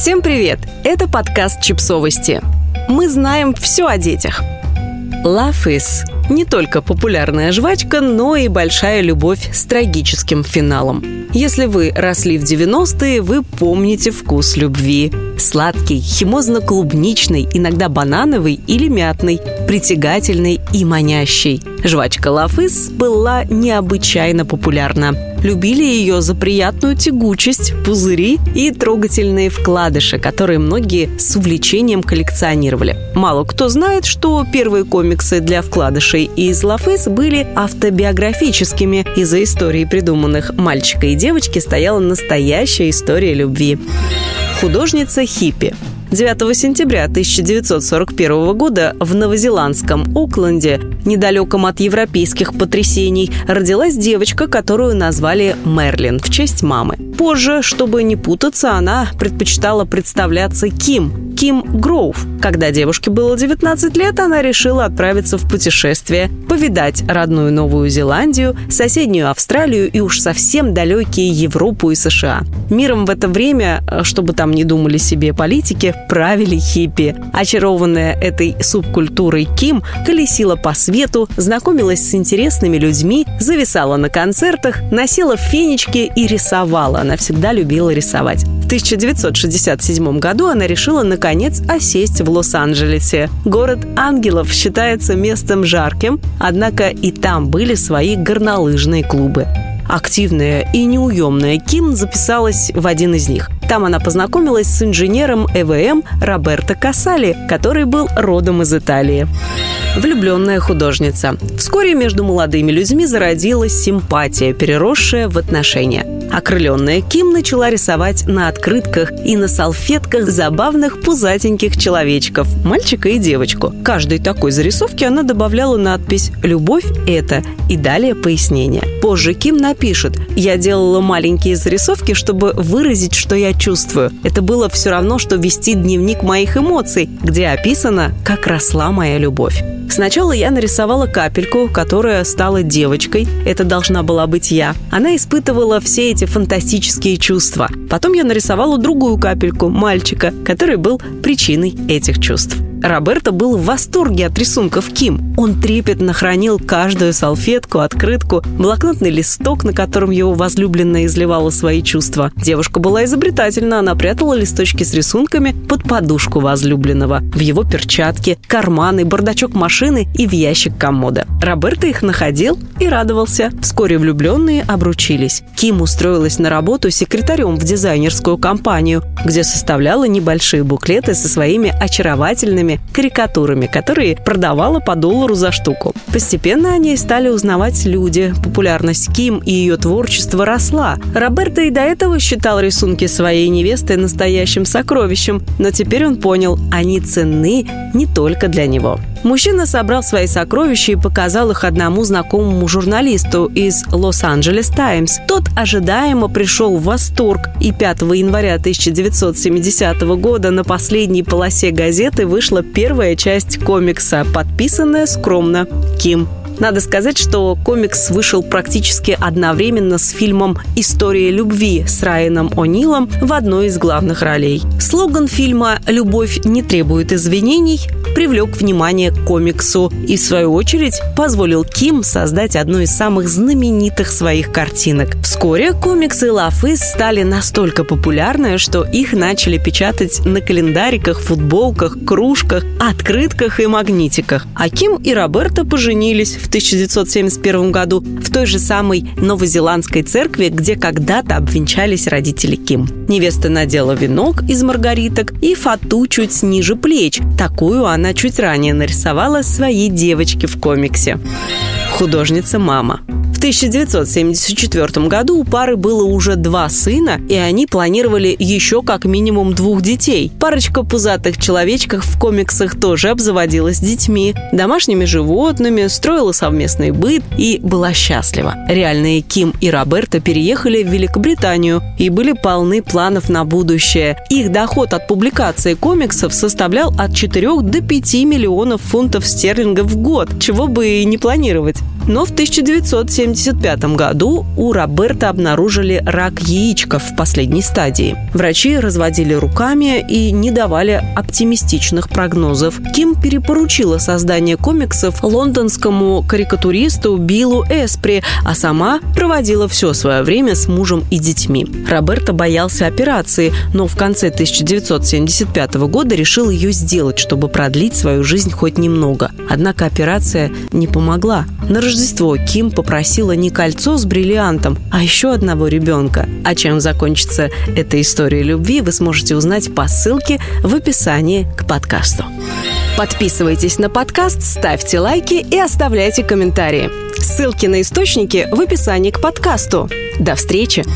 Всем привет! Это подкаст «Чипсовости». Мы знаем все о детях. Is не только популярная жвачка, но и большая любовь с трагическим финалом. Если вы росли в 90-е, вы помните вкус любви. Сладкий, химозно-клубничный, иногда банановый или мятный, притягательный и манящий. Жвачка Лафыс была необычайно популярна. Любили ее за приятную тягучесть, пузыри и трогательные вкладыши, которые многие с увлечением коллекционировали. Мало кто знает, что первые комиксы для вкладышей из Лафыс были автобиографическими. Из-за истории придуманных мальчика и девочки стояла настоящая история любви. Художница Хиппи 9 сентября 1941 года в новозеландском Окленде, недалеком от европейских потрясений, родилась девочка, которую назвали Мерлин в честь мамы. Позже, чтобы не путаться, она предпочитала представляться Ким, Ким Гроув. Когда девушке было 19 лет, она решила отправиться в путешествие, повидать родную Новую Зеландию, соседнюю Австралию и уж совсем далекие Европу и США. Миром в это время, чтобы там не думали себе политики, правили хиппи. Очарованная этой субкультурой Ким колесила по свету, знакомилась с интересными людьми, зависала на концертах, носила фенечки и рисовала. Она всегда любила рисовать. В 1967 году она решила наконец осесть в Лос-Анджелесе. Город ангелов считается местом жарким, однако и там были свои горнолыжные клубы. Активная и неуемная Ким записалась в один из них. Там она познакомилась с инженером ЭВМ Роберто Касали, который был родом из Италии. Влюбленная художница. Вскоре между молодыми людьми зародилась симпатия, переросшая в отношения. Окрыленная Ким начала рисовать на открытках и на салфетках забавных пузатеньких человечков, мальчика и девочку. Каждой такой зарисовке она добавляла надпись «Любовь – это» и далее пояснение. Позже Ким напишет «Я делала маленькие зарисовки, чтобы выразить, что я чувствую. Это было все равно, что вести дневник моих эмоций, где описано, как росла моя любовь». Сначала я нарисовала капельку, которая стала девочкой. Это должна была быть я. Она испытывала все эти фантастические чувства. Потом я нарисовала другую капельку, мальчика, который был причиной этих чувств. Роберто был в восторге от рисунков Ким. Он трепетно хранил каждую салфетку, открытку, блокнотный листок, на котором его возлюбленная изливала свои чувства. Девушка была изобретательна, она прятала листочки с рисунками под подушку возлюбленного, в его перчатки, карманы, бардачок машины и в ящик комода. Роберто их находил и радовался. Вскоре влюбленные обручились. Ким устроилась на работу секретарем в дизайнерскую компанию, где составляла небольшие буклеты со своими очаровательными разными карикатурами, которые продавала по доллару за штуку. Постепенно о ней стали узнавать люди. Популярность Ким и ее творчество росла. Роберто и до этого считал рисунки своей невесты настоящим сокровищем, но теперь он понял, они ценны не только для него. Мужчина собрал свои сокровища и показал их одному знакомому журналисту из Лос-Анджелес Таймс. Тот ожидаемо пришел в восторг, и 5 января 1970 года на последней полосе газеты вышла первая часть комикса, подписанная скромно Ким надо сказать, что комикс вышел практически одновременно с фильмом «История любви» с Райаном О'Нилом в одной из главных ролей. Слоган фильма «Любовь не требует извинений» привлек внимание к комиксу и, в свою очередь, позволил Ким создать одну из самых знаменитых своих картинок. Вскоре комиксы Лафыс стали настолько популярны, что их начали печатать на календариках, футболках, кружках, открытках и магнитиках. А Ким и Роберто поженились в 1971 году в той же самой новозеландской церкви, где когда-то обвенчались родители Ким. Невеста надела венок из маргариток и фату чуть ниже плеч. Такую она чуть ранее нарисовала своей девочке в комиксе. Художница мама. 1974 году у пары было уже два сына, и они планировали еще как минимум двух детей. Парочка пузатых человечков в комиксах тоже обзаводилась детьми, домашними животными, строила совместный быт и была счастлива. Реальные Ким и Роберто переехали в Великобританию и были полны планов на будущее. Их доход от публикации комиксов составлял от 4 до 5 миллионов фунтов стерлингов в год, чего бы и не планировать. Но в 1975 году у Роберта обнаружили рак яичка в последней стадии. Врачи разводили руками и не давали оптимистичных прогнозов. Ким перепоручила создание комиксов лондонскому карикатуристу Биллу Эспри, а сама проводила все свое время с мужем и детьми. Роберто боялся операции, но в конце 1975 года решил ее сделать, чтобы продлить свою жизнь хоть немного. Однако операция не помогла. На Рождество Ким попросила не кольцо с бриллиантом, а еще одного ребенка. А чем закончится эта история любви, вы сможете узнать по ссылке в описании к подкасту. Подписывайтесь на подкаст, ставьте лайки и оставляйте комментарии. Ссылки на источники в описании к подкасту. До встречи!